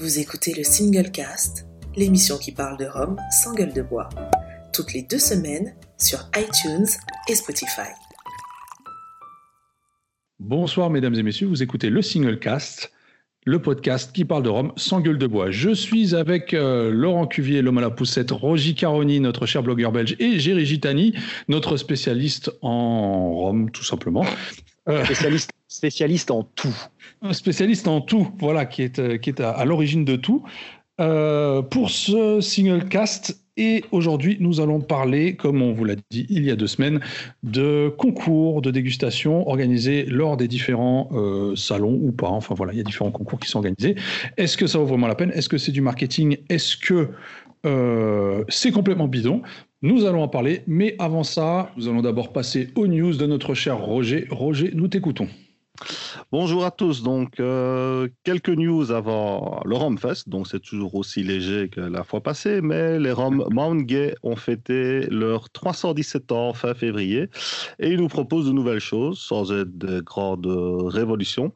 Vous écoutez le Single Cast, l'émission qui parle de Rome sans gueule de bois, toutes les deux semaines sur iTunes et Spotify. Bonsoir mesdames et messieurs, vous écoutez le Single Cast, le podcast qui parle de Rome sans gueule de bois. Je suis avec euh, Laurent Cuvier, l'homme à la poussette, Rogy Caroni, notre cher blogueur belge, et Géry Gitani, notre spécialiste en Rome, tout simplement. Euh, spécialiste, spécialiste en tout. Un spécialiste en tout, voilà, qui est, euh, qui est à, l'origine de tout. pour ce single cast, et aujourd'hui, nous allons parler, comme on vous l'a dit il y a deux semaines, de concours de dégustation organisés lors des différents euh, salons ou pas. Enfin voilà, il y a différents concours qui sont organisés. Est-ce que ça vaut vraiment la peine? Est-ce que c'est du marketing? Est-ce que euh, c'est complètement bidon? Nous allons en parler, mais avant ça, nous allons d'abord passer aux news de notre cher Roger. Roger, nous t'écoutons. Bonjour à tous. Donc, euh, quelques news avant le Romfest. Donc, c'est toujours aussi léger que la fois passée, mais les Roms Mount Gay ont fêté leur 317 ans fin février et ils nous proposent de nouvelles choses sans être de grandes révolutions.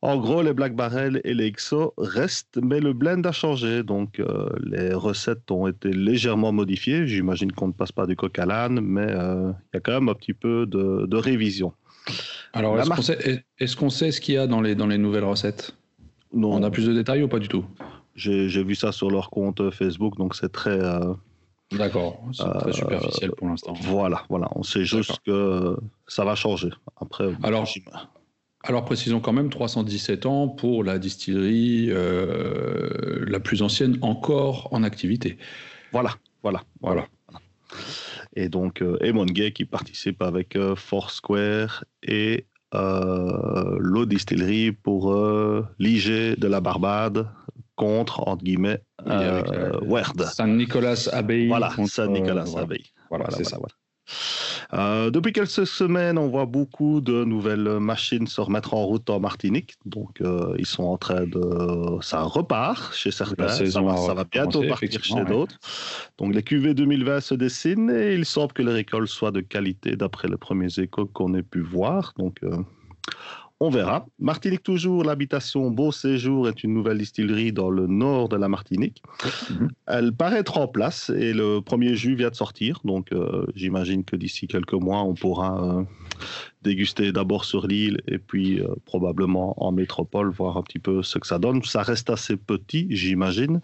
En gros, les Black Barrel et les XO restent, mais le blend a changé. Donc, euh, les recettes ont été légèrement modifiées. J'imagine qu'on ne passe pas du coq à l'âne, mais euh, il y a quand même un petit peu de, de révision. Alors, est-ce qu'on sait, ce qu'il y a dans les, dans les nouvelles recettes? Non. On a plus de détails ou pas du tout? J'ai vu ça sur leur compte Facebook, donc c'est très. Euh, D'accord, c'est très euh, superficiel pour l'instant. Voilà, voilà, on sait juste que ça va changer. Après, alors, alors précisons quand même 317 ans pour la distillerie euh, la plus ancienne encore en activité. Voilà, voilà, voilà. voilà. Et donc, euh, Emon Gay qui participe avec euh, Foursquare et euh, l'eau distillerie pour l'IG de la Barbade contre, entre guillemets, Werd. Saint-Nicolas Abbey. Voilà, Saint-Nicolas Abbey. Voilà, c'est ça. Euh, depuis quelques semaines, on voit beaucoup de nouvelles machines se remettre en route en Martinique. Donc, euh, ils sont en train de. Ça repart chez certains. Ça va, bientôt partir chez d'autres. Donc, les QV 2020 se dessinent et il semble que les récoltes soient de qualité d'après les premiers échos qu'on ait pu voir. Donc, euh, on verra. Martinique toujours, l'habitation Beau Séjour est une nouvelle distillerie dans le nord de la Martinique. Mhm. Elle paraît être en place et le premier jus vient de sortir. Donc euh, j'imagine que d'ici quelques mois, on pourra euh, déguster d'abord sur l'île et puis euh, probablement en métropole, voir un petit peu ce que ça donne. Ça reste assez petit, j'imagine.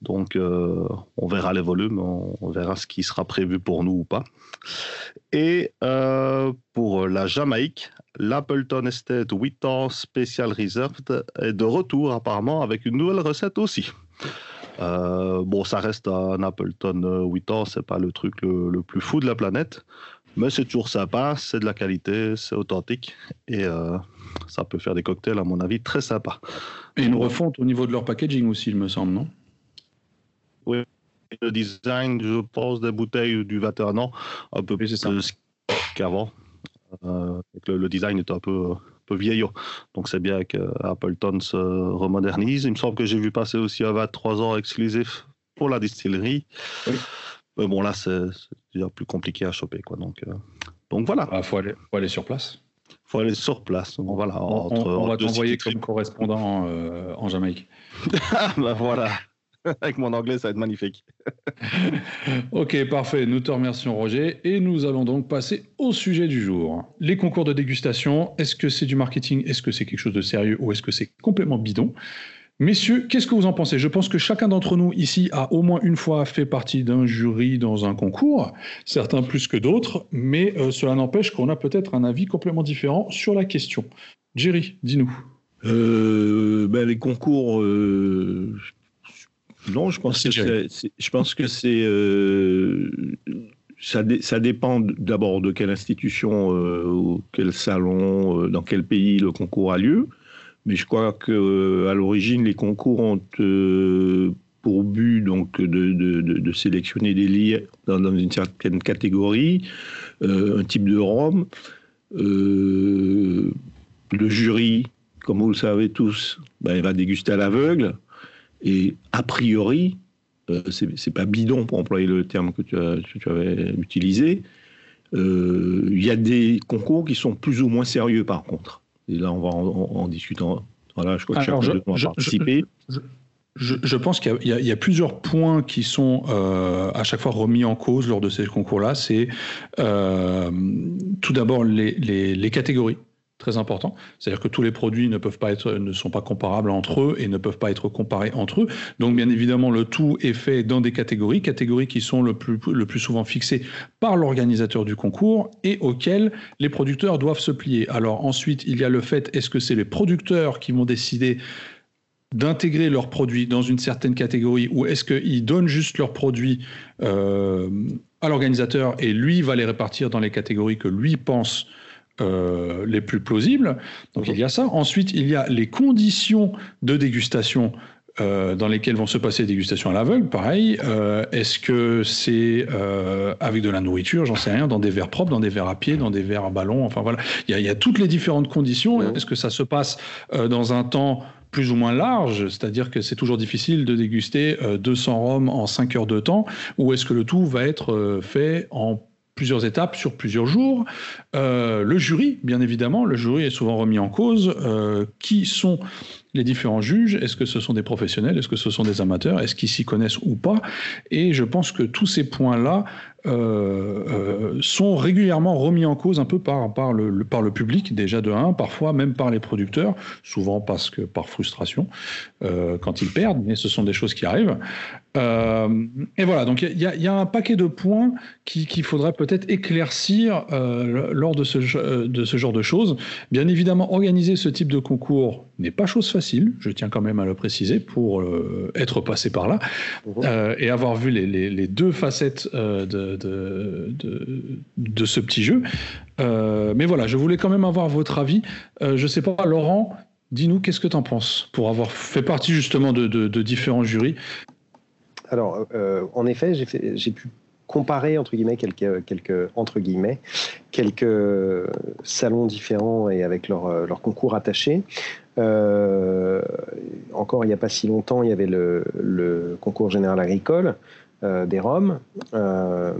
Donc on verra les volumes, on, verra ce qui sera prévu pour nous ou pas. Et pour la Jamaïque, l'Appleton Estate 8 ans Special Reserved est de retour apparemment avec une nouvelle recette aussi. Euh, bon, ça reste un Appleton 8 ans, c'est pas le truc le, plus fou de la planète, mais c'est toujours sympa, c'est de la qualité, c'est authentique et euh, ça peut faire des cocktails, à mon avis, très sympa. Et une refonte au niveau de leur packaging aussi, il me semble, non? Oui, le design, je pense, des bouteilles du 21 ans, un peu plus qu'avant. Euh, le, design est un peu, peu vieillot. Donc c'est bien qu'Appleton se remodernise. Il me semble que j'ai vu passer aussi un 23 ans exclusif pour la distillerie. Mais bon, là, c'est déjà plus compliqué à choper. Quoi. Donc, euh, donc voilà. Il ah, faut, aller, faut aller sur place. Il faut aller sur place. voilà, on, va t'envoyer comme correspondant euh, en Jamaïque. ben voilà. Avec mon anglais, ça va être magnifique. ok, parfait. Nous te remercions, Roger. Et nous allons donc passer au sujet du jour. Les concours de dégustation, est-ce que c'est du marketing Est-ce que c'est quelque chose de sérieux Ou est-ce que c'est complètement bidon? Messieurs, qu'est-ce que vous en pensez? Je pense que chacun d'entre nous ici a au moins une fois fait partie d'un jury dans un concours, certains plus que d'autres, mais euh, cela n'empêche qu'on a peut-être un avis complètement différent sur la question. Jerry, dis-nous. Euh, ben, les concours, euh, non, je pense, que je pense que c'est. Euh, ça, ça, dépend d'abord de quelle institution, euh, ou quel salon, euh, dans quel pays le concours a lieu. Mais je crois que à l'origine, les concours ont pour but donc de, de, de, sélectionner des livres dans, une certaine catégorie, un type de rhum. le jury, comme vous le savez tous, ben, il va déguster à l'aveugle. Et a priori, euh, c'est pas bidon pour employer le terme que tu, avais utilisé. Euh, il y a des concours qui sont plus ou moins sérieux par contre. Et là, on va en, discutant. Voilà, je crois que chacun doit participer. je, pense qu'il y, a plusieurs points qui sont à chaque fois remis en cause lors de ces concours-là. C'est tout d'abord les, catégories très important. C'est-à-dire que tous les produits ne peuvent pas être, ne sont pas comparables entre eux et ne peuvent pas être comparés entre eux. Donc, bien évidemment, le tout est fait dans des catégories, catégories qui sont le plus, souvent fixées par l'organisateur du concours et auxquelles les producteurs doivent se plier. Alors ensuite, il y a le fait, est-ce que c'est les producteurs qui vont décider d'intégrer leurs produits dans une certaine catégorie ou est-ce qu'ils donnent juste leurs produits euh, à l'organisateur et lui va les répartir dans les catégories que lui pense euh, les plus plausibles. Donc il y a ça. Ensuite, il y a les conditions de dégustation euh, dans lesquelles vont se passer les dégustations à l'aveugle. Pareil, euh, est-ce que c'est avec de la nourriture, j'en sais rien, dans des verres propres, dans des verres à pied, dans des verres à ballon, enfin voilà. Il y a, toutes les différentes conditions. Est-ce que ça se passe dans un temps plus ou moins large, c'est-à-dire que c'est toujours difficile de déguster 200 rhums en 5 heures de temps, ou est-ce que le tout va être fait en plusieurs étapes sur plusieurs jours. Euh, le jury, bien évidemment, le jury est souvent remis en cause. Euh, qui sont les différents juges? Est-ce que ce sont des professionnels? Est-ce que ce sont des amateurs? Est-ce qu'ils s'y connaissent ou pas? Et je pense que tous ces points-là euh, euh, sont régulièrement remis en cause un peu par, le, par le public, déjà de 1, parfois même par les producteurs, souvent parce que par frustration, euh, quand ils perdent, mais ce sont des choses qui arrivent. et voilà, donc il y, y, a un paquet de points qu'il faudrait peut-être éclaircir lors de ce, de ce genre de choses. Bien évidemment, organiser ce type de concours n'est pas chose facile, je tiens quand même à le préciser, pour être passé par là mmh. et avoir vu les, les, les deux facettes de de, de, ce petit jeu. Euh, mais voilà, je voulais quand même avoir votre avis. Euh, je sais pas, Laurent, dis-nous qu'est-ce que tu en penses pour avoir fait partie justement de, différents jurys? Alors, euh, en effet, j'ai pu comparer entre guillemets quelques, entre guillemets quelques salons différents et avec leur, leur concours attachés. encore il n'y a pas si longtemps, il y avait le, concours général agricole euh, des Roms, euh,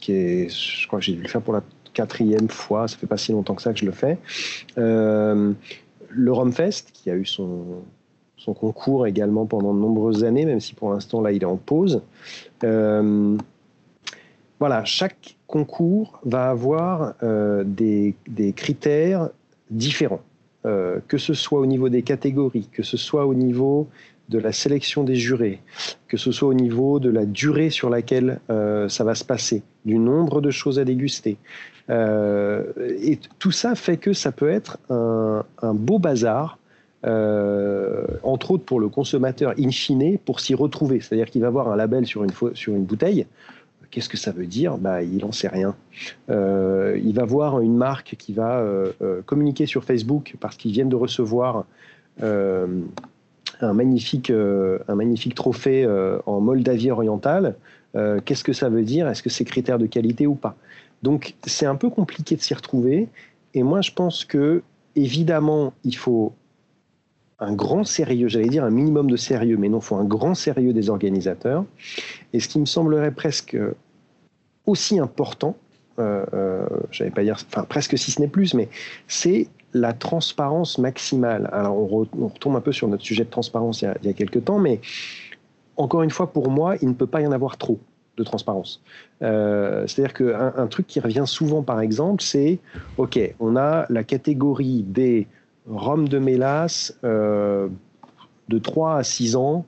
qui est, je crois que j'ai dû le faire pour la quatrième fois, ça fait pas si longtemps que ça que je le fais. Euh, le Romfest, qui a eu son, son concours également pendant de nombreuses années, même si pour l'instant là il est en pause. Voilà, chaque concours va avoir des, des, critères différents, que ce soit au niveau des catégories, que ce soit au niveau de la sélection des jurés, que ce soit au niveau de la durée sur laquelle euh, ça va se passer, du nombre de choses à déguster. Euh, et tout ça fait que ça peut être un, beau bazar, euh, entre autres pour le consommateur in fine, pour s'y retrouver. C'est-à-dire qu'il va voir un label sur une bouteille. Qu'est-ce que ça veut dire? Bah, Il n'en sait rien. il va voir une marque qui va communiquer sur Facebook parce qu'ils viennent de recevoir un magnifique, euh, un magnifique trophée euh, en Moldavie orientale. Euh, qu'est-ce que ça veut dire? Est-ce que c'est critère de qualité ou pas? Donc c'est un peu compliqué de s'y retrouver. Et moi, je pense que évidemment, il faut un grand sérieux, j'allais dire un minimum de sérieux, mais non, il faut un grand sérieux des organisateurs. Et ce qui me semblerait presque aussi important, euh, j'allais pas dire, enfin presque si ce n'est plus, mais c'est la transparence maximale. Alors, on, retombe un peu sur notre sujet de transparence il y, a, quelques temps, mais encore une fois, pour moi, il ne peut pas y en avoir trop de transparence. Euh, c'est-à-dire qu'un un truc qui revient souvent, par exemple, c'est OK, on a la catégorie des rhum de mélasse euh, de 3 à 6 ans,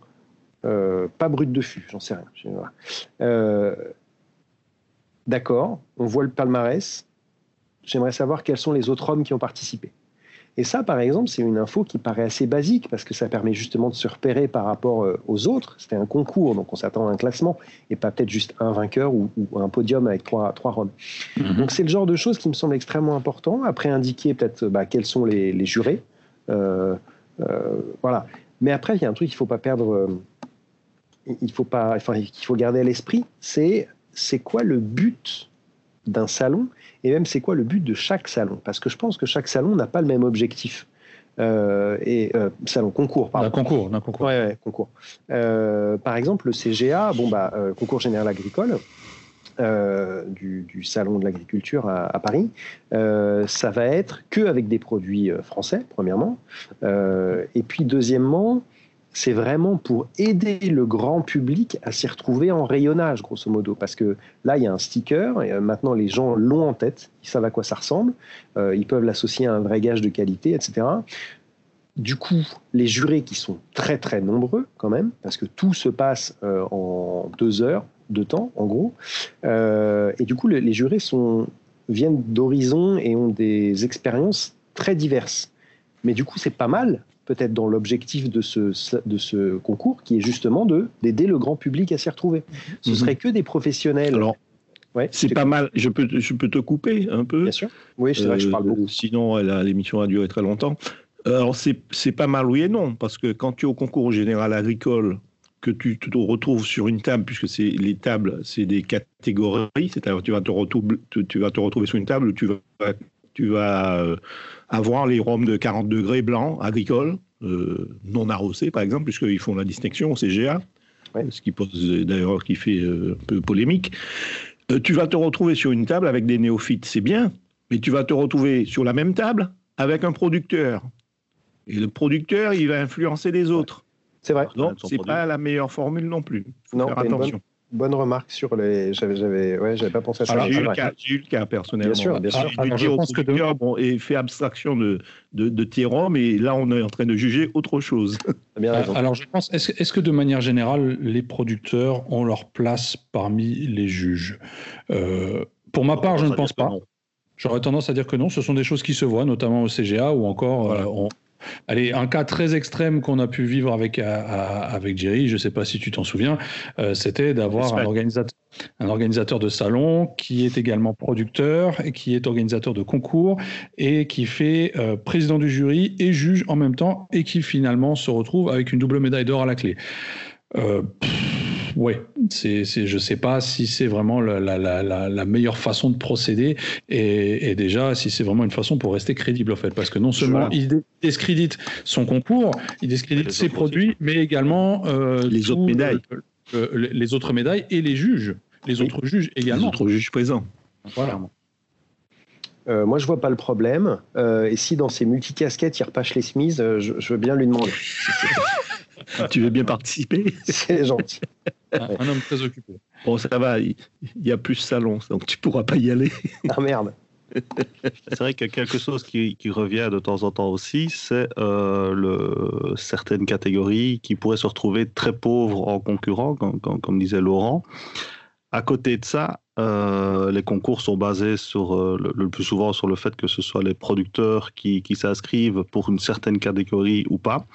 euh, pas brut de fût, j'en sais rien. D'accord, on voit le palmarès, j'aimerais savoir quels sont les autres hommes qui ont participé. Et ça, par exemple, c'est une info qui paraît assez basique parce que ça permet justement de se repérer par rapport euh, aux autres. C'était un concours, donc on s'attend à un classement et pas peut-être juste un vainqueur ou, un podium avec trois, trois Roms. Mhm. Donc c'est le genre de choses qui me semble extrêmement important. Après, indiquer peut-être bah, quels sont les, jurés. Euh, euh, voilà. Mais après, il y a un truc qu'il ne faut pas perdre, il faut, pas, enfin, qu'il faut garder à l'esprit, c'est c'est quoi le but d'un salon et même c'est quoi le but de chaque salon? Parce que je pense que chaque salon n'a pas le même objectif. Euh, et euh, salon concours pardon. Un concours d'un concours ouais, ouais concours euh, par exemple le CGA bon bah concours général agricole du, du, salon de l'agriculture à, à, Paris ça va être que avec des produits français premièrement et puis deuxièmement c'est vraiment pour aider le grand public à s'y retrouver en rayonnage, grosso modo. Parce que là, il y a un sticker, et euh, maintenant les gens l'ont en tête, ils savent à quoi ça ressemble, euh, ils peuvent l'associer à un vrai gage de qualité, etc. Du coup, les jurés qui sont très très nombreux quand même, parce que tout se passe euh, en deux heures de temps, en gros, et du coup, les jurés sont, viennent d'horizons et ont des expériences très diverses. Mais du coup, c'est pas mal peut-être dans l'objectif de ce, de ce concours, qui est justement de d'aider le grand public à s'y retrouver. Ce ne mhm. serait que des professionnels. Alors, ouais, c'est pas mal. Je peux, je peux te couper un peu. Bien sûr. Oui, c'est vrai que je parle beaucoup. Euh, sinon, l'émission a duré très longtemps. Alors, c'est pas mal, oui et non, parce que quand tu es au concours général agricole, que tu te retrouves sur une table, puisque c'est les tables, c'est des catégories, c'est-à-dire tu vas te retrouver, tu, vas te retrouver sur une table tu vas, tu vas euh, avoir les rhums de 40 degrés blancs, agricoles, euh, non arrosés par exemple, puisqu'ils font la distinction au CGA, ce qui pose d'ailleurs qui fait euh, un peu polémique. Euh, tu vas te retrouver sur une table avec des néophytes, c'est bien, mais tu vas te retrouver sur la même table avec un producteur. Et le producteur, il va influencer les autres. C'est vrai. Donc, c'est pas la meilleure formule non plus. Faut non, faire attention bonne remarque sur les. J'avais, j'avais, ouais, j'avais pas pensé à ça. J'ai eu, le cas personnellement. Bien sûr, bien sûr. Alors, je pense que de... bon, et fait abstraction de de, de mais là, on est en train de juger autre chose. Bien Alors, je pense, est-ce, est-ce que de manière générale, les producteurs ont leur place parmi les juges? Euh, Pour ma part, je ne pense pas. J'aurais tendance à dire que non. Ce sont des choses qui se voient, notamment au CGA, ou encore euh, Allez, un cas très extrême qu'on a pu vivre avec, avec Jerry, je ne sais pas si tu t'en souviens, euh, c'était d'avoir un organisateur, un organisateur de salon qui est également producteur et qui est organisateur de concours et qui fait euh, président du jury et juge en même temps et qui finalement se retrouve avec une double médaille d'or à la clé. Euh, oui, c'est, je ne sais pas si c'est vraiment la, meilleure façon de procéder et, déjà si c'est vraiment une façon pour rester crédible en fait, parce que non seulement il discrédite son concours, il discrédite ses produits, mais également euh, les autres médailles, les autres médailles et les juges, les autres juges également, les autres juges présents. Voilà. Euh, moi, je vois pas le problème. Euh, et si dans ces multicasquettes, il repâche les Smiths, je, je, veux bien lui demander. tu veux bien participer? C'est gentil. Un, homme très occupé. Bon, ça va, il y a plus de salon, donc tu pourras pas y aller. Ah merde. c'est vrai qu'il y a quelque chose qui, revient de temps en temps aussi, c'est euh, le, certaines catégories qui pourraient se retrouver très pauvres en concurrent, comme, disait Laurent. À côté de ça, euh, les concours sont basés sur, euh, le, plus souvent sur le fait que ce soit les producteurs qui, qui s'inscrivent pour une certaine catégorie ou pas.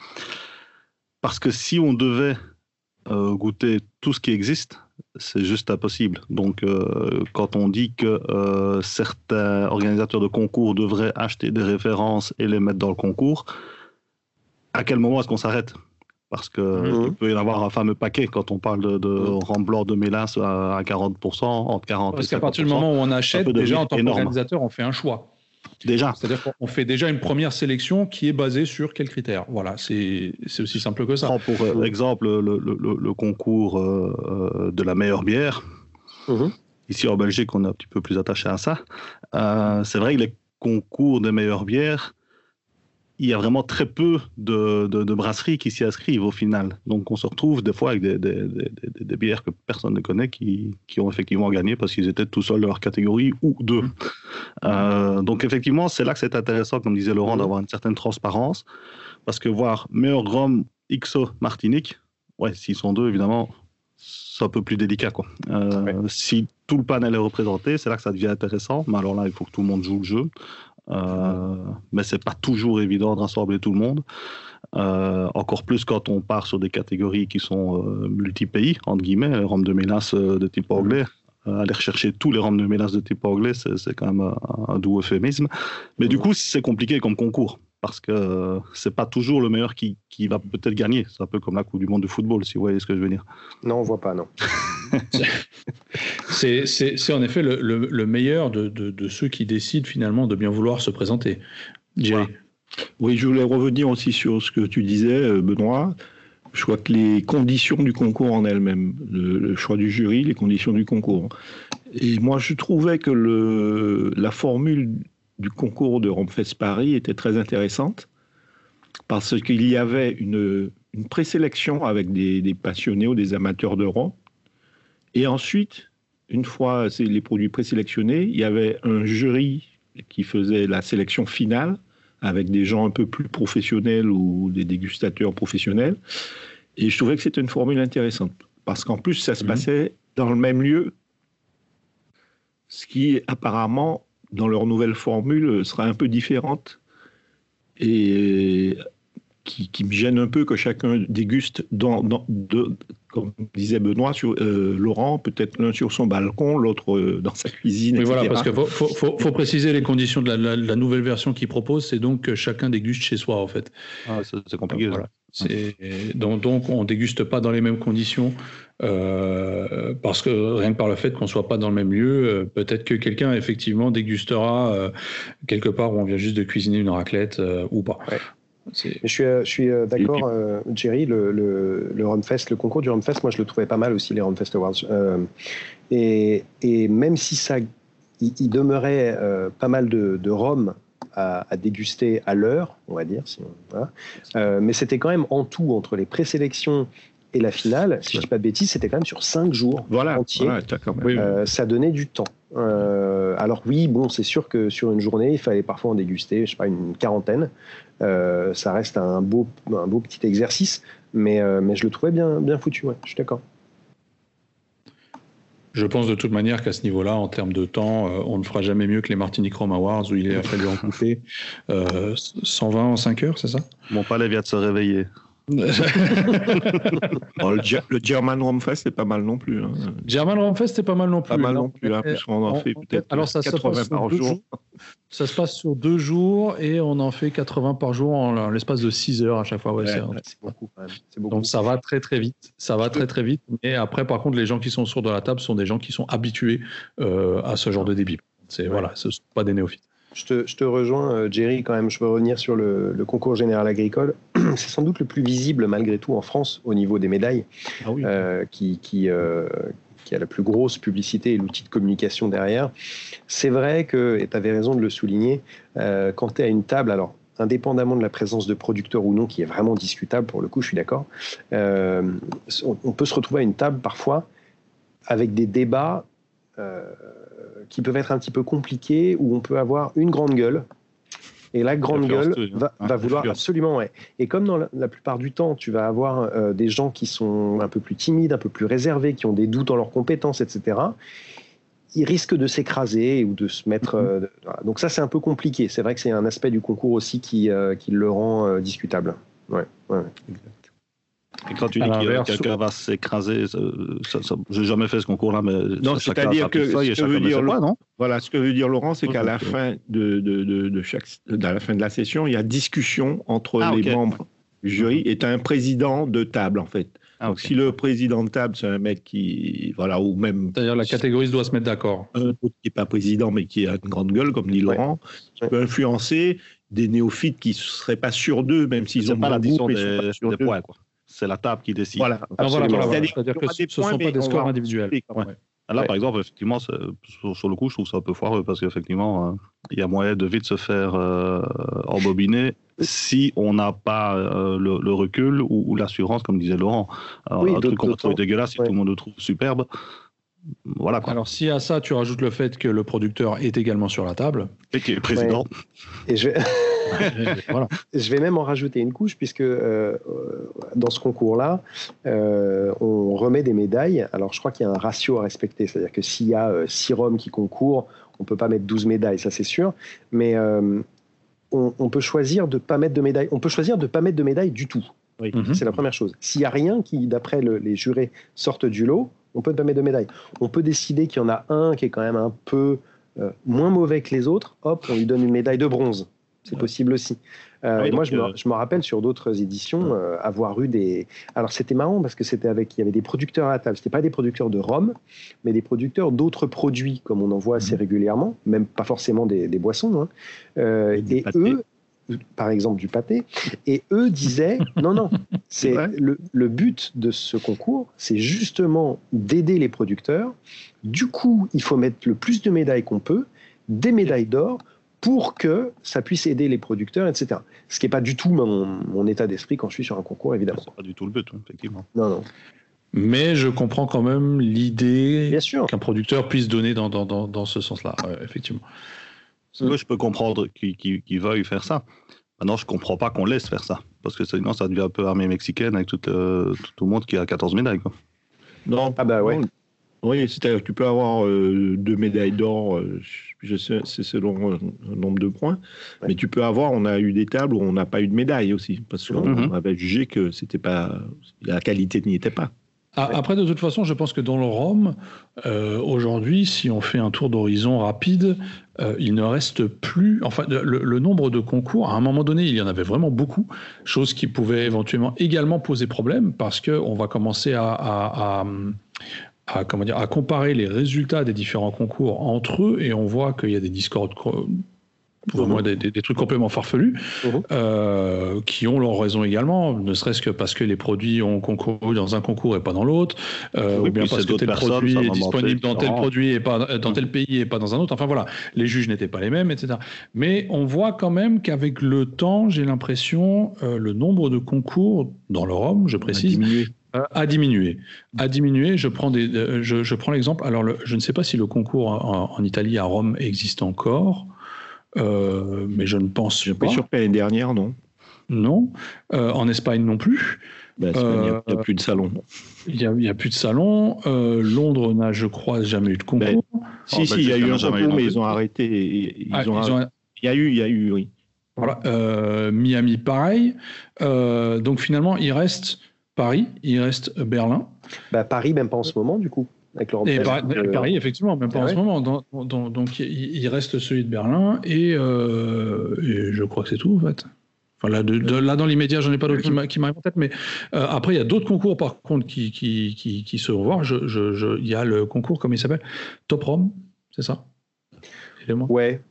Parce que si on devait euh, goûter tout ce qui existe, c'est juste impossible. Donc, euh, quand on dit que euh, certains organisateurs de concours devraient acheter des références et les mettre dans le concours, à quel moment est-ce qu'on s'arrête? Parce que mhm. peut y avoir un fameux paquet quand on parle de, de mhm. de mélasse à, 40%, entre 40 Parce qu'à partir du moment où on achète, déjà en tant qu'organisateur, on fait un choix. Déjà. C'est-à-dire qu'on fait déjà une première sélection qui est basée sur quels critères? Voilà, c'est aussi simple que ça. pour euh, exemple le, concours euh, euh, de la meilleure bière. Mhm. Ici en Belgique, on est un petit peu plus attaché à ça. c'est vrai que les concours de meilleure bière, il y a vraiment très peu de, brasseries qui s'y inscrivent au final. Donc on se retrouve des fois avec des, bières que personne ne connaît qui, ont effectivement gagné parce qu'ils étaient tout seuls de leur catégorie ou deux. Mmh. Euh, donc effectivement, c'est là que c'est intéressant, comme disait Laurent, d'avoir une certaine transparence parce que voir meilleur Rhum XO Martinique, ouais, s'ils sont deux, évidemment, c'est un peu plus délicat. Quoi. Euh, si tout le panel est représenté, c'est là que ça devient intéressant. Mais alors là, il faut que tout le monde joue le jeu. Euh, mais c'est pas toujours évident de rassembler tout le monde. Euh, encore plus quand on part sur des catégories qui sont euh, multi-pays, entre guillemets, rhum de mélasse de type anglais. aller rechercher tous les rhums de mélasse de type anglais, c'est quand même un, doux euphémisme. Mais du coup, c'est compliqué comme concours parce que c'est pas toujours le meilleur qui, qui va peut-être gagner. C'est un peu comme la Coupe du Monde de football, si vous voyez ce que je veux dire. Non, on voit pas, non. c'est en effet le, le, meilleur de, de, ceux qui décident finalement de bien vouloir se présenter. Jerry. Oui, je voulais revenir aussi sur ce que tu disais, euh, Benoît. Je crois que les conditions du concours en elles-mêmes, le, choix du jury, les conditions du concours. Et moi, je trouvais que le, la formule du concours de Romfest Paris était très intéressante parce qu'il y avait une, une présélection avec des, passionnés ou des amateurs de rhum. Et ensuite, une fois les produits présélectionnés, il y avait un jury qui faisait la sélection finale avec des gens un peu plus professionnels ou des dégustateurs professionnels. Et je trouvais que c'était une formule intéressante parce qu'en plus, ça se mhm. passait dans le même lieu, ce qui apparemment, dans leur nouvelle formule, sera un peu différente et qui, me gêne un peu que chacun déguste, dans, comme disait Benoît, sur, euh, Laurent, peut-être l'un sur son balcon, l'autre euh, dans sa cuisine. Oui, voilà, parce qu'il faut, préciser les conditions de la, nouvelle version qu'il propose, c'est donc que chacun déguste chez soi, en fait. Ah, c'est compliqué. Voilà. Donc, donc, on déguste pas dans les mêmes conditions euh, parce que rien que par le fait qu'on soit pas dans le même lieu, euh, peut-être que quelqu'un effectivement dégustera euh, quelque part où on vient juste de cuisiner une raclette ou pas. Je suis, je suis d'accord, Jerry, le, le, le Rumfest, le concours du Rumfest, moi je le trouvais pas mal aussi, les Rumfest Awards. Et, et, même si ça, il, demeurait pas mal de, de rhum à, déguster à l'heure, on va dire. Si euh, mais c'était quand même en tout, entre les présélections et la finale, si je ne dis pas de bêtises, c'était quand même sur cinq jours voilà, entiers. Euh, ça donnait du temps. Euh, alors oui, bon, c'est sûr que sur une journée, il fallait parfois en déguster, je sais pas, une quarantaine. ça reste un beau, un beau petit exercice, mais, mais je le trouvais bien, bien foutu, ouais, je suis d'accord. Je pense de toute manière qu'à ce niveau-là, en termes de temps, euh, on ne fera jamais mieux que les Martinique Chrome Awards où il a fallu en couper 120 en 5 heures, c'est ça? Mon palais vient de se réveiller. Oh, le, German Romfest, c'est pas mal non plus. Hein. German Romfest, c'est pas mal non plus. Pas mal non plus, hein, on en fait peut-être 80 par jour. Ça se passe sur deux jours et on en fait 80 par jour en, l'espace de 6 heures à chaque fois. Ouais, c'est beaucoup, beaucoup, Donc ça va très très vite. Ça va très très vite. Mais après, par contre, les gens qui sont sur de la table sont des gens qui sont habitués euh, à ce genre de débit. C'est voilà, ce sont pas des néophytes. Je te, rejoins, euh, Jerry, quand même. Je veux revenir sur le, concours général agricole. C'est sans doute le plus visible, malgré tout, en France, au niveau des médailles, ah euh, qui, euh, qui, a la plus grosse publicité et l'outil de communication derrière. C'est vrai que, et tu avais raison de le souligner, quand tu es à une table, alors indépendamment de la présence de producteurs ou non, qui est vraiment discutable pour le coup, je suis d'accord, on, peut se retrouver à une table parfois avec des débats qui peuvent être un petit peu compliqués, où on peut avoir une grande gueule. Et la grande gueule va, va vouloir absolument, ouais. Et comme dans la, plupart du temps, tu vas avoir euh, des gens qui sont un peu plus timides, un peu plus réservés, qui ont des doutes dans leurs compétences, etc. Ils risquent de s'écraser ou de se mettre. Mm-hmm. Euh, donc ça, c'est un peu compliqué. C'est vrai que c'est un aspect du concours aussi qui, euh, qui le rend discutable. Ouais, ouais. Et quand tu dis que quelqu'un va s'écraser, je n'ai jamais fait ce concours-là, mais non, c'est-à-dire que ce que veut dire non? Voilà, ce que veut dire Laurent, c'est qu'à la fin de, de, de, chaque, à la fin de la session, il y a discussion entre ah, les membres du jury et un président de table en fait. Ah, Donc, si le président de table, c'est un mec qui. Voilà, ou même. C'est-à-dire, la catégorie doit se mettre d'accord. Un autre qui n'est pas président, mais qui a une grande gueule, comme dit Laurent, qui peut influencer des néophytes qui ne seraient pas sûrs d'eux, même s'ils ont pas la des, des points, quoi c'est la table qui décide. Voilà, voilà, c'est-à-dire que ce ne sont pas des scores individuels. Là, par exemple, effectivement, sur, le coup, je trouve ça un peu foireux parce qu'effectivement, hein, il y a moyen de vite se faire euh, embobiner si on n'a pas euh, le, recul ou, l'assurance, comme disait Laurent. oui, un truc qu'on trouve dégueulasse, si tout le monde le trouve superbe. Voilà Alors, si à ça, tu rajoutes le fait que le producteur est également sur la table. Et qui est président. Et je... Je vais même en rajouter une couche, puisque euh, dans ce concours-là, euh, on remet des médailles. Alors, je crois qu'il y a un ratio à respecter. C'est-à-dire que s'il y a 6 euh, Roms qui concourent, on ne peut pas mettre 12 médailles, ça c'est sûr. Mais on, peut choisir de ne pas mettre de médailles. On peut choisir de ne pas mettre de médailles du tout. Mhm. C'est la première chose. S'il n'y a rien qui, d'après les jurés, sortent du lot, on peut ne pas mettre de médailles. On peut décider qu'il y en a un qui est quand même un peu moins mauvais que les autres. Hop, on lui donne une médaille de bronze. C'est possible aussi. Euh, moi, je, me, euh, je, me, rappelle sur d'autres éditions euh, avoir eu des. Alors, c'était marrant parce que c'était avec. Il y avait des producteurs à la table. C'était pas des producteurs de rhum, mais des producteurs d'autres produits, comme on en voit assez mhm. régulièrement, même pas forcément des, boissons. Hein. et eux, par exemple du pâté, et eux disaient non, non, c'est le, le, but de ce concours, c'est justement d'aider les producteurs. Du coup, il faut mettre le plus de médailles qu'on peut, des médailles d'or pour que ça puisse aider les producteurs, etc. Ce qui n'est pas du tout mon, état d'esprit quand je suis sur un concours, évidemment. C'est pas du tout le but, hein, effectivement. Non, non. Mais je comprends quand même l'idée qu'un producteur puisse donner dans, dans, dans, ce sens-là, effectivement. Moi, je peux comprendre qu'il veuille faire ça. Maintenant, je comprends pas qu'on laisse faire ça. Parce que sinon, ça devient un peu armée mexicaine avec tout, euh, tout, le monde qui a 14 médailles. Quoi. Non, ah bah ouais. Oui, c'est-à-dire que tu peux avoir euh, deux médailles d'or, euh, je sais, c'est selon un nombre de points, mais tu peux avoir, on a eu des tables où on n'a pas eu de médaille aussi, parce qu'on mhm. avait jugé que c'était pas, la qualité n'y était pas. Ah, après, de toute façon, je pense que dans le Rhum, euh, aujourd'hui, si on fait un tour d'horizon rapide, euh, il ne reste plus. Enfin, le, nombre de concours, à un moment donné, il y en avait vraiment beaucoup, chose qui pouvait éventuellement également poser problème parce qu'on va commencer à, comment dire, à comparer les résultats des différents concours entre eux et on voit qu'il y a des discords vraiment des, des, trucs complètement farfelus, mhm. euh, qui ont leur raison également, ne serait-ce que parce que les produits ont concouru dans un concours et pas dans l'autre, euh, ou bien parce que tel produit est disponible dans tel produit et pas dans tel pays et pas dans un autre. Enfin voilà, les juges n'étaient pas les mêmes, etc. Mais on voit quand même qu'avec le temps, j'ai l'impression, euh, le nombre de concours dans le Rhum, je précise, a diminué. A diminué. Je prends, des, je, je prends l'exemple. Alors, je ne sais pas si le concours en, en Italie, à Rome, existe encore. Euh, mais je ne pense je pas. Je suis sûr que l'année dernière, non. Non. Euh, en Espagne non plus. Ben, il n'y a, euh, plus de salon. Il n'y a, plus de salon. Londres n'a, je crois, jamais eu de concours. Ben, si, oh, si, ben, il y a eu un concours, mais ils ont arrêté. Ah, il y a eu, il y a eu, oui. Voilà. Miami, pareil. donc finalement, il reste Paris, il reste Berlin. Bah, Paris, même pas en ce moment, du coup. Et Paris, effectivement, même pas en ce moment. donc il, reste celui de Berlin euh, et, je crois que c'est tout en fait. Enfin, là, là dans l'immédiat, j'en ai pas d'autres qui m'arrivent en tête, mais euh, après il y a d'autres concours par contre qui, qui, qui, se revoient. Je, il y a le concours, comme il s'appelle Top Rom, c'est ça? Ouais,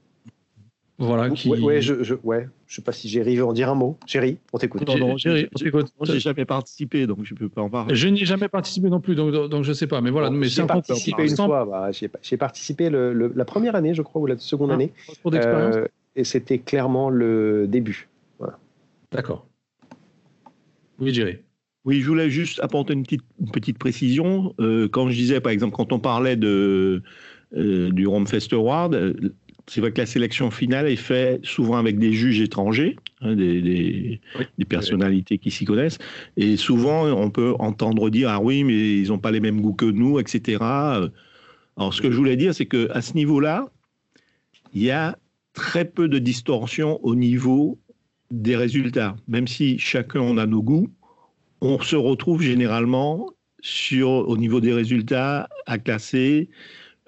voilà, qui... ouais, je, je, ouais, je sais pas si Jerry veut en dire un mot. Jerry, on t'écoute. Non, non, Jerry, on t'écoute. J'ai jamais participé, donc je peux pas en parler. Je n'ai jamais participé non plus, donc, donc je sais pas. Mais voilà, mais j'ai participé une fois. Bah, j'ai participé le, la première année, je crois, ou la seconde ah, année. Euh, et c'était clairement le début. Voilà. D'accord. Oui, Jerry. Oui, je voulais juste apporter une petite, une petite précision. Euh, quand je disais, par exemple, quand on parlait de, euh, du Rome Fest Award, c'est vrai que la sélection finale est faite souvent avec des juges étrangers, hein, des, personnalités qui s'y connaissent. Et souvent, on peut entendre dire Ah oui, mais ils n'ont pas les mêmes goûts que nous, etc. Alors, ce que je voulais dire, c'est qu'à ce niveau-là, il y a très peu de distorsion au niveau des résultats. Même si chacun on a nos goûts, on se retrouve généralement sur, au niveau des résultats à classer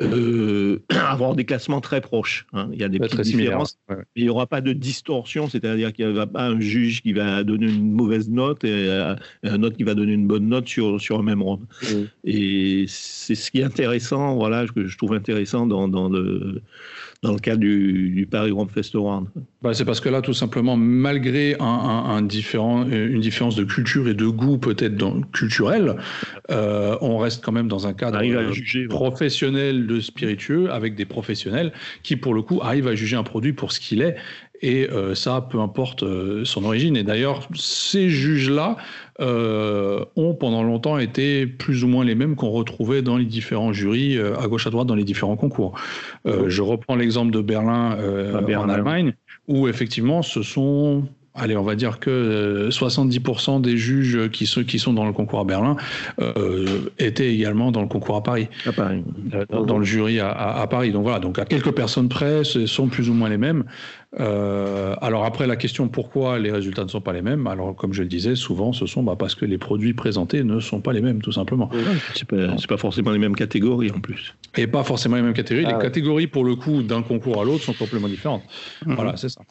euh, avoir des classements très proches. Hein. Il y a des petites différences, mais il n'y aura pas de distorsion, c'est-à-dire qu'il n'y aura pas un juge qui va donner une mauvaise note et, euh, un autre qui va donner une bonne note sur, sur un même rôle. Et c'est ce qui est intéressant, voilà, que je trouve intéressant dans, dans le dans le cas du, Paris Rome Fest Award bah, C'est parce que là, tout simplement, malgré un, différent, une différence de culture et de goût peut-être culturel, euh, on reste quand même dans un cadre professionnel de spiritueux avec des professionnels qui, pour le coup, arrivent à juger un produit pour ce qu'il est et euh, ça, peu importe euh, son origine. Et d'ailleurs, ces juges-là euh, ont pendant longtemps été plus ou moins les mêmes qu'on retrouvait dans les différents jurys, à gauche à droite, dans les différents concours. je reprends l'exemple de Berlin, en Allemagne, où effectivement, ce sont allez, on va dire que 70% des juges qui sont, qui sont dans le concours à Berlin étaient également dans le concours à Paris. À Paris. Dans, le jury à, à, Paris. Donc voilà, donc à quelques personnes près, ce sont plus ou moins les mêmes. Euh, alors après la question pourquoi les résultats ne sont pas les mêmes, alors comme je le disais, souvent ce sont bah, parce que les produits présentés ne sont pas les mêmes tout simplement. c'est pas, pas, forcément les mêmes catégories en plus. Et pas forcément les mêmes catégories. Ah les catégories pour le coup d'un concours à l'autre sont complètement différentes. Mhm. Voilà, c'est ça.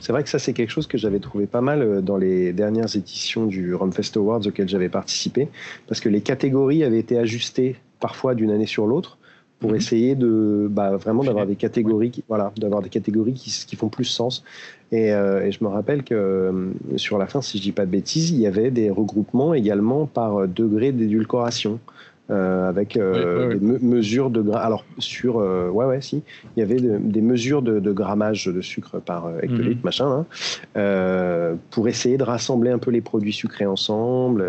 C'est vrai que ça c'est quelque chose que j'avais trouvé pas mal euh, dans les dernières éditions du Rumfest Awards auxquelles j'avais participé, parce que les catégories avaient été ajustées parfois d'une année sur l'autre pour mhm. essayer de bah, vraiment d'avoir des catégories, qui, voilà, d'avoir des catégories qui, qui, font plus sens. Et, euh, et je me rappelle que euh, sur la fin, si je dis pas de bêtises, il y avait des regroupements également par degré d'édulcoration. Avec des mesures de alors sur ouais ouais si. Il y avait des mesures de, grammage de sucre par hectolitre mhm. machin hein, pour essayer de rassembler un peu les produits sucrés ensemble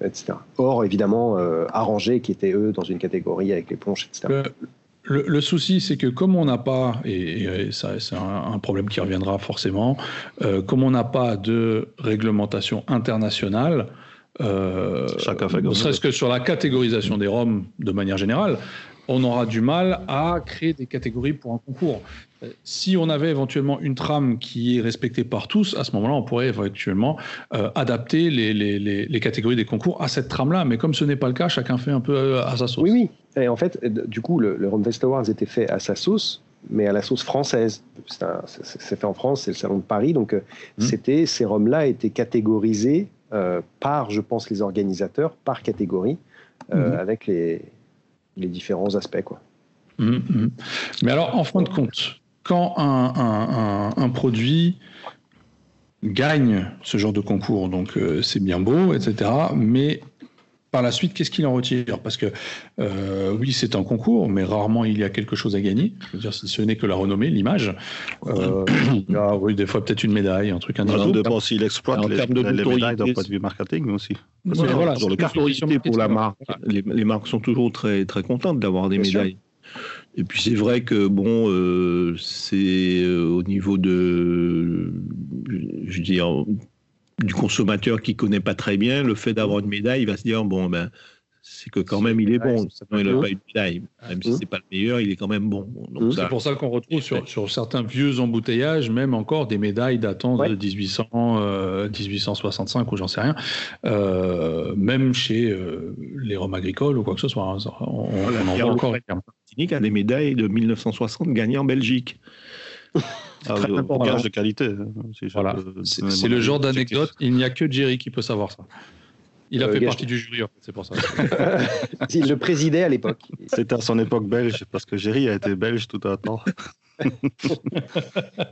etc or évidemment arrangés qui étaient eux dans une catégorie avec les ponches etc le, souci, c'est que comme on n'a pas, et, ça c'est un, problème qui reviendra forcément, euh, comme on n'a pas de réglementation internationale, euh, ne serait-ce que sur la catégorisation des Roms de manière générale, on aura du mal à créer des catégories pour un concours. Si on avait éventuellement une trame qui est respectée par tous, à ce moment-là, on pourrait éventuellement euh, adapter les, les, catégories des concours à cette trame-là. Mais comme ce n'est pas le cas, chacun fait un peu euh, à sa sauce. Oui, oui. Et en fait, du coup, le, le Fest Awards était fait à sa sauce, mais à la sauce française. C'est fait en France, c'est le Salon de Paris. Donc, euh, mmh. c'était ces roms-là étaient catégorisés par, je pense, les organisateurs, par catégorie, mmh. avec les, les différents aspects. Quoi. Mmh, mmh. Mais alors, en fin de compte, quand un, produit gagne ce genre de concours, donc euh, c'est bien beau, etc., mais par la suite, qu'est-ce qu'il en retire? Parce que euh, oui, c'est un concours, mais rarement il y a quelque chose à gagner. Je veux dire, si ce n'est que la renommée, l'image. Euh, il y a oui, des fois peut-être une médaille, un truc. Un ça dépend s'il exploite les, les, médailles d'un point de vue marketing aussi. voilà, sur le pour la marque. Les, marques sont toujours très très contentes d'avoir des médailles. Et puis c'est vrai que bon, euh, c'est au niveau de, je veux dire, du consommateur qui connaît pas très bien, le fait d'avoir une médaille, il va se dire bon ben c'est que quand même il est bon. il n'a pas une médaille, même si c'est pas le meilleur, il est quand même bon. c'est pour ça qu'on retrouve sur, sur, certains vieux embouteillages même encore des médailles datant de 1800, 1865 euh, ou j'en sais rien, euh, même chez euh, les Roms agricoles ou quoi que ce soit. Hein. On, on, en voit encore. Martinique a des médailles de 1960 gagnées en Belgique. Ah, un gage de qualité. Hein, voilà. C'est le genre d'anecdote, il n'y a que Jerry qui peut savoir ça. Il a euh, fait partie du jury, c'est pour ça. il le présidait à l'époque. C'était à son époque belge, parce que Jerry a été belge tout un temps.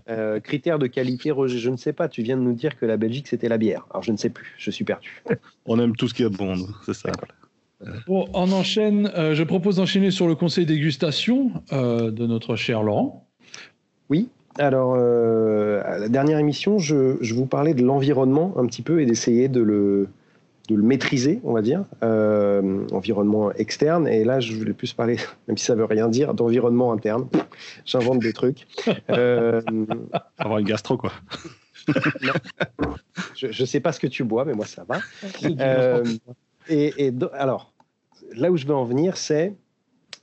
euh, critères de qualité, Roger, je ne sais pas. Tu viens de nous dire que la Belgique, c'était la bière. Alors, je ne sais plus. Je suis perdu. On aime tout ce qui est bon, c'est ça. Bon, on enchaîne. Euh, je propose d'enchaîner sur le conseil dégustation euh, de notre cher Laurent. Oui, alors, euh, à la dernière émission, je, vous parlais de l'environnement un petit peu et d'essayer de le, de le maîtriser, on va dire, euh, environnement externe. Et là, je voulais plus parler, même si ça veut rien dire, d'environnement interne. J'invente des trucs. Euh, Avoir une gastro, quoi. je ne sais pas ce que tu bois, mais moi, ça va. et, et alors, là où je veux en venir, c'est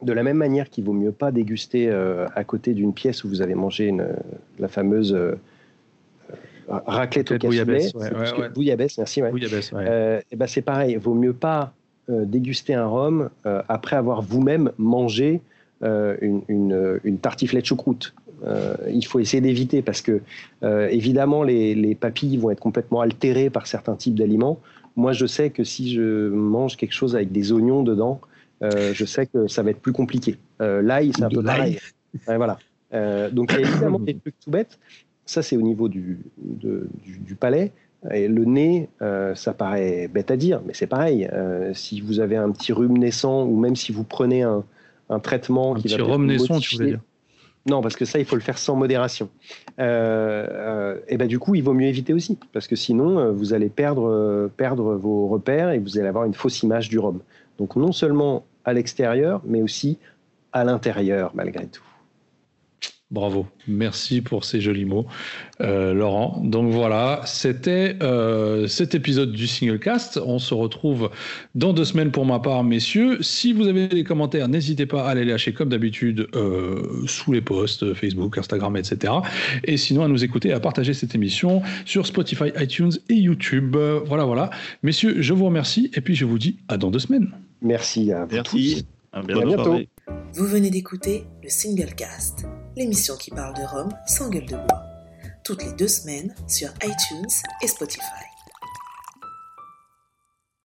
de la même manière qu'il vaut mieux pas déguster euh, à côté d'une pièce où vous avez mangé une, la fameuse euh, raclette au bouillabaisse, bouillabaisse, merci. Euh, et ben c'est pareil, il vaut mieux pas déguster un rhum après avoir vous-même mangé une, une, une, tartiflette choucroute. il faut essayer d'éviter parce que évidemment les, les papilles vont être complètement altérées par certains types d'aliments. Moi, je sais que si je mange quelque chose avec des oignons dedans, euh, je sais que ça va être plus compliqué. Euh, l'ail, c'est un peu pareil. voilà. Euh, donc, il y a évidemment des trucs tout bêtes. Ça, c'est au niveau du, du, palais. Et le nez, ça paraît bête à dire, mais c'est pareil. si vous avez un petit rhume naissant, ou même si vous prenez un, un traitement un qui petit rhume naissant, tu veux dire? Non, parce que ça, il faut le faire sans modération. et ben du coup, il vaut mieux éviter aussi, parce que sinon, vous allez perdre, perdre vos repères et vous allez avoir une fausse image du rhum. Donc non seulement à l'extérieur, mais aussi à l'intérieur, malgré tout. Bravo, merci pour ces jolis mots, euh, Laurent. Donc voilà, c'était euh, cet épisode du Single Cast. On se retrouve dans deux semaines pour ma part, messieurs. Si vous avez des commentaires, n'hésitez pas à les lâcher comme d'habitude euh, sous les posts Facebook, Instagram, etc. Et sinon à nous écouter à partager cette émission sur Spotify, iTunes et YouTube. Voilà, voilà. Messieurs, je vous remercie et puis je vous dis à dans deux semaines. Merci à vous Merci. À bientôt. Vous venez d'écouter le Single Cast, l'émission qui parle de Rome sans gueule de bois, toutes les deux semaines sur iTunes et Spotify.